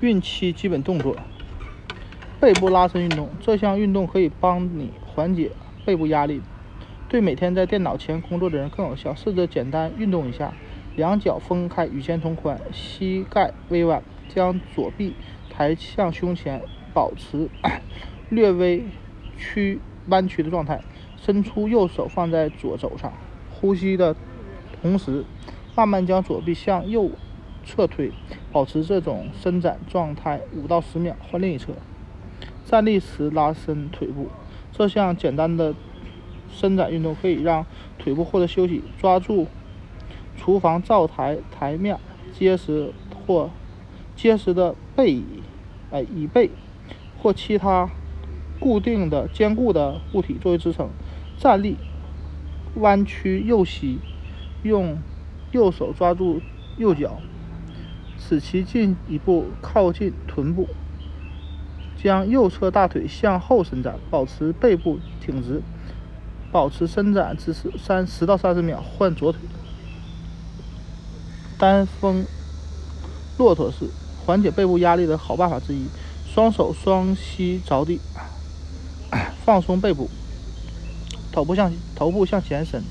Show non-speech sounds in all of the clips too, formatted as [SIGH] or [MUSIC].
孕期基本动作：背部拉伸运动。这项运动可以帮你缓解背部压力，对每天在电脑前工作的人更有效。试着简单运动一下，两脚分开与肩同宽，膝盖微弯，将左臂抬向胸前，保持 [COUGHS] 略微屈弯曲的状态。伸出右手放在左肘上，呼吸的同时，慢慢将左臂向右侧腿，保持这种伸展状态五到十秒，换另一侧。站立时拉伸腿部，这项简单的伸展运动可以让腿部获得休息。抓住厨房灶台台面结实或结实的背椅，哎，椅背或其他固定的坚固的物体作为支撑。站立，弯曲右膝，用右手抓住右脚，使其进一步靠近臀部。将右侧大腿向后伸展，保持背部挺直，保持伸展姿势三十到三十秒，换左腿。单峰骆驼式，缓解背部压力的好办法之一。双手双膝着地，放松背部。头部向头部向前伸，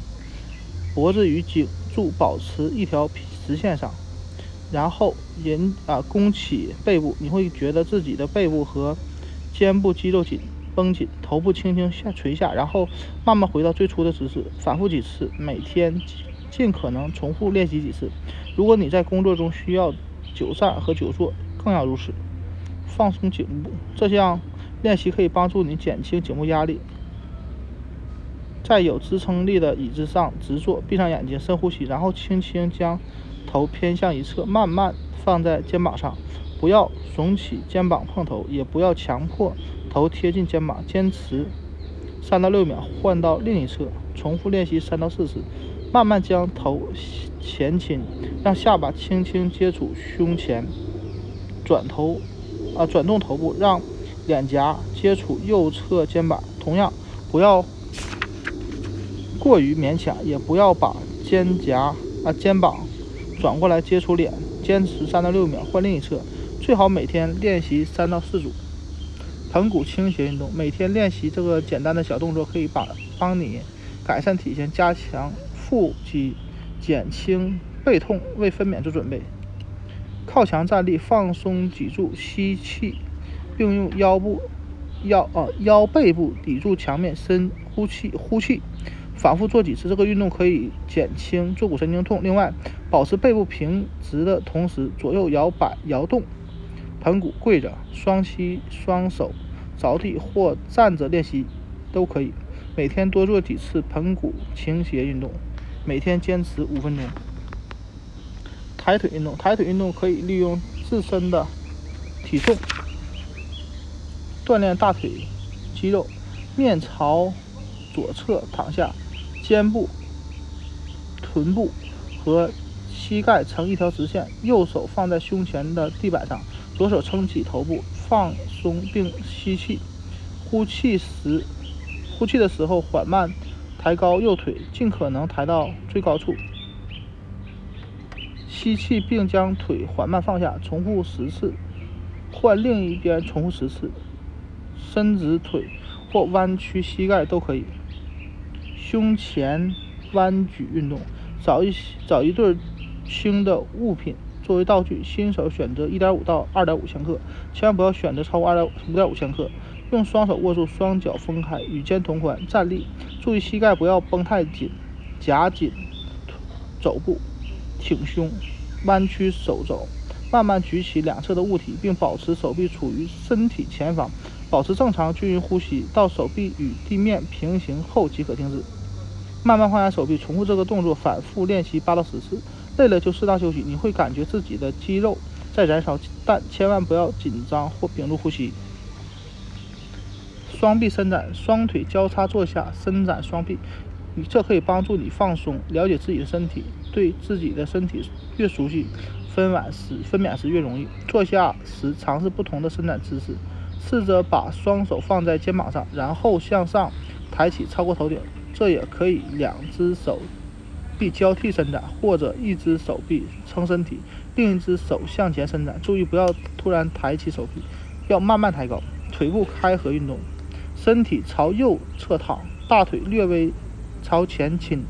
脖子与颈柱保持一条直线上，然后人啊弓起背部，你会觉得自己的背部和肩部肌肉紧绷紧，头部轻轻下垂下，然后慢慢回到最初的姿势，反复几次，每天尽可能重复练习几次。如果你在工作中需要久站和久坐，更要如此。放松颈部，这项练习可以帮助你减轻颈部压力。在有支撑力的椅子上直坐，闭上眼睛，深呼吸，然后轻轻将头偏向一侧，慢慢放在肩膀上，不要耸起肩膀碰头，也不要强迫头贴近肩膀。坚持三到六秒，换到另一侧，重复练习三到四次。慢慢将头前倾，让下巴轻轻接触胸前，转头啊转动头部，让脸颊接触右侧肩膀。同样，不要。过于勉强，也不要把肩胛啊肩膀转过来接触脸。坚持三到六秒，换另一侧。最好每天练习三到四组。盆骨倾斜运动，每天练习这个简单的小动作，可以把帮你改善体型，加强腹肌，减轻背痛，为分娩做准备。靠墙站立，放松脊柱，吸气，并用腰部腰啊腰背部抵住墙面，深呼气，呼气。反复做几次，这个运动可以减轻坐骨神经痛。另外，保持背部平直的同时，左右摇摆摇动，盆骨跪着，双膝双手着地或站着练习都可以。每天多做几次盆骨倾斜运动，每天坚持五分钟。抬腿运动，抬腿运动可以利用自身的体重锻炼大腿肌肉。面朝左侧躺下。肩部、臀部和膝盖成一条直线，右手放在胸前的地板上，左手撑起头部，放松并吸气。呼气时，呼气的时候缓慢抬高右腿，尽可能抬到最高处。吸气并将腿缓慢放下，重复十次。换另一边重复十次。伸直腿或弯曲膝盖都可以。胸前弯举运动，找一找一对轻的物品作为道具，新手选择1.5到2.5千克，千万不要选择超过2.5.5千克。用双手握住，双脚分开，与肩同宽，站立，注意膝盖不要绷太紧，夹紧肘部，挺胸，弯曲手肘，慢慢举起两侧的物体，并保持手臂处于身体前方，保持正常均匀呼吸，到手臂与地面平行后即可停止。慢慢放下手臂，重复这个动作，反复练习八到十次。累了就适当休息，你会感觉自己的肌肉在燃烧，但千万不要紧张或屏住呼吸。双臂伸展，双腿交叉坐下，伸展双臂，你这可以帮助你放松，了解自己的身体。对自己的身体越熟悉，分娩时分娩时越容易。坐下时尝试不同的伸展姿势，试着把双手放在肩膀上，然后向上抬起，超过头顶。这也可以两只手臂交替伸展，或者一只手臂撑身体。另一只手向前伸展，注意不要突然抬起手臂，要慢慢抬高。腿部开合运动，身体朝右侧躺，大腿略微朝前倾，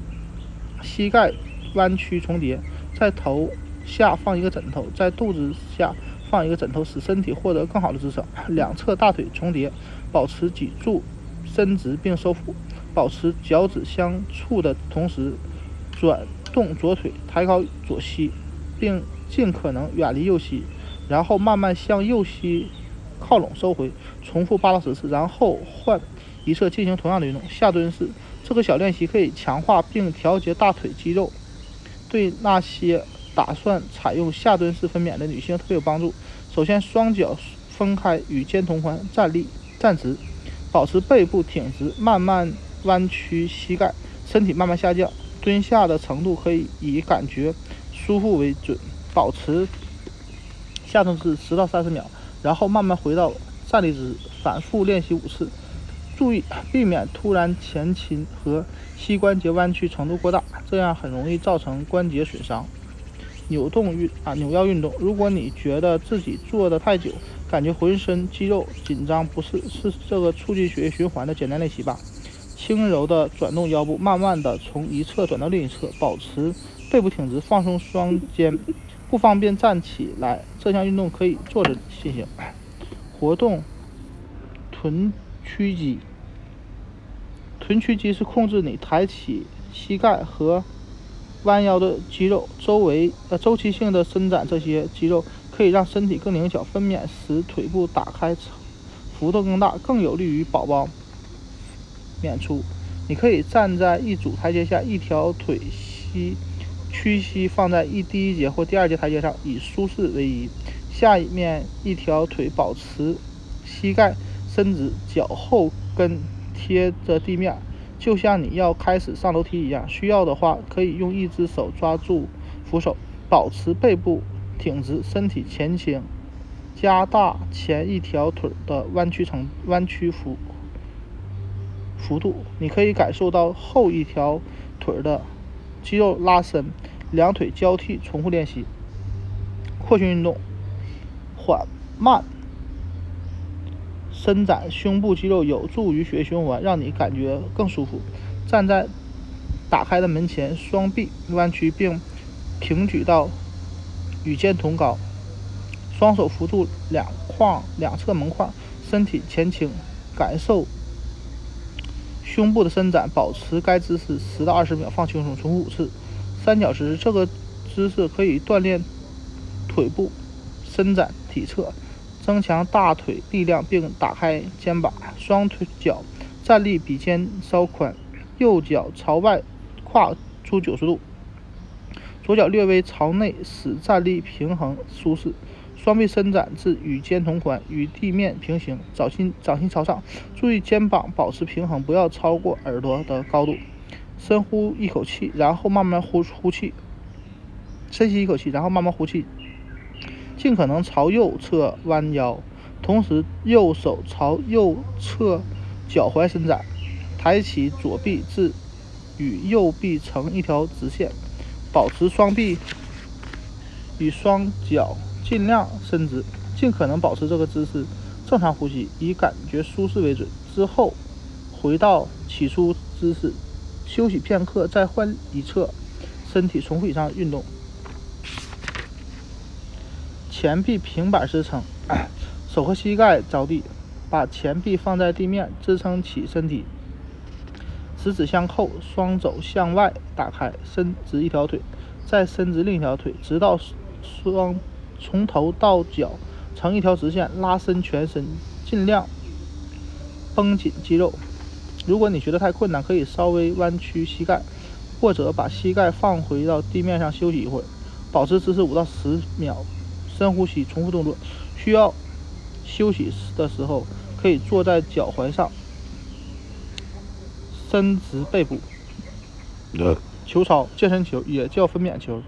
膝盖弯曲重叠，在头下放一个枕头，在肚子下放一个枕头，使身体获得更好的支撑。两侧大腿重叠，保持脊柱伸直并收腹，保持脚趾相触的同时，转动左腿，抬高左膝，并尽可能远离右膝，然后慢慢向右膝靠拢收回。重复八到十次，然后换一侧进行同样的运动。下蹲式这个小练习可以强化并调节大腿肌肉，对那些打算采用下蹲式分娩的女性特别有帮助。首先，双脚分开与肩同宽，站立站直，保持背部挺直，慢慢弯曲膝盖，身体慢慢下降。蹲下的程度可以以感觉舒服为准，保持下蹲式十到三十秒，然后慢慢回到。站立姿势，反复练习五次，注意避免突然前倾和膝关节弯曲程度过大，这样很容易造成关节损伤。扭动运啊，扭腰运动。如果你觉得自己坐的太久，感觉浑身肌肉紧张不适，是这个促进血液循环的简单练习吧。轻柔的转动腰部，慢慢的从一侧转到另一侧，保持背部挺直，放松双肩。不方便站起来，这项运动可以坐着进行。活动臀屈肌，臀屈肌是控制你抬起膝盖和弯腰的肌肉。周围呃周期性的伸展这些肌肉，可以让身体更灵巧。分娩时腿部打开幅度更大，更有利于宝宝娩出。你可以站在一组台阶下，一条腿膝屈膝放在一第一节或第二节台阶上，以舒适为宜。下面一条腿保持膝盖伸直，脚后跟贴着地面，就像你要开始上楼梯一样。需要的话，可以用一只手抓住扶手，保持背部挺直，身体前倾，加大前一条腿的弯曲程弯曲幅幅度。你可以感受到后一条腿的肌肉拉伸。两腿交替重复练习。扩胸运动。缓慢伸展胸部肌肉，有助于血液循环，让你感觉更舒服。站在打开的门前，双臂弯曲并平举到与肩同高，双手扶住两框两侧门框，身体前倾，感受胸部的伸展，保持该姿势十到二十秒，放轻松，重复五次。三角时这个姿势可以锻炼腿部。伸展体侧，增强大腿力量，并打开肩膀。双腿脚站立比肩稍宽，右脚朝外跨出九十度，左脚略微朝内，使站立平衡舒适。双臂伸展至与肩同宽，与地面平行，掌心掌心朝上。注意肩膀保持平衡，不要超过耳朵的高度。深呼一口气，然后慢慢呼呼气。深吸一口气，然后慢慢呼气。尽可能朝右侧弯腰，同时右手朝右侧脚踝伸展，抬起左臂至与右臂成一条直线，保持双臂与双脚尽量伸直，尽可能保持这个姿势。正常呼吸，以感觉舒适为准。之后回到起初姿势，休息片刻，再换一侧身体，重复以上运动。前臂平板支撑，手和膝盖着地，把前臂放在地面支撑起身体，十指相扣，双肘向外打开，伸直一条腿，再伸直另一条腿，直到双从头到脚成一条直线，拉伸全身，尽量绷紧肌肉。如果你觉得太困难，可以稍微弯曲膝盖，或者把膝盖放回到地面上休息一会儿，保持姿势五到十秒。深呼吸，重复动作。需要休息的时候，可以坐在脚踝上，伸直背部。球操，健身球也叫分娩球。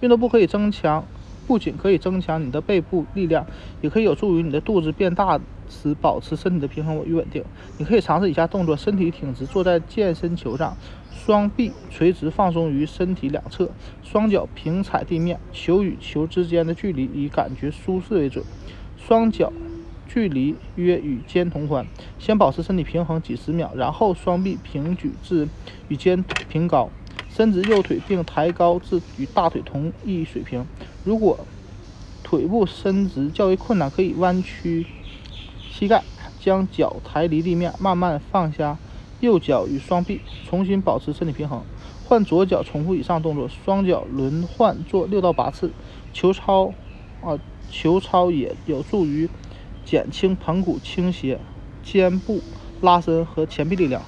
运动部可以增强不仅可以增强你的背部力量，也可以有助于你的肚子变大时保持身体的平衡与稳定。你可以尝试以下动作：身体挺直，坐在健身球上，双臂垂直放松于身体两侧，双脚平踩地面，球与球之间的距离以感觉舒适为准，双脚距离约与肩同宽。先保持身体平衡几十秒，然后双臂平举至与肩平高。伸直右腿并抬高至与大腿同一水平。如果腿部伸直较为困难，可以弯曲膝盖，将脚抬离地面，慢慢放下右脚与双臂，重新保持身体平衡。换左脚，重复以上动作，双脚轮换做六到八次。球操啊，球操也有助于减轻盆骨倾斜、肩部拉伸和前臂力量。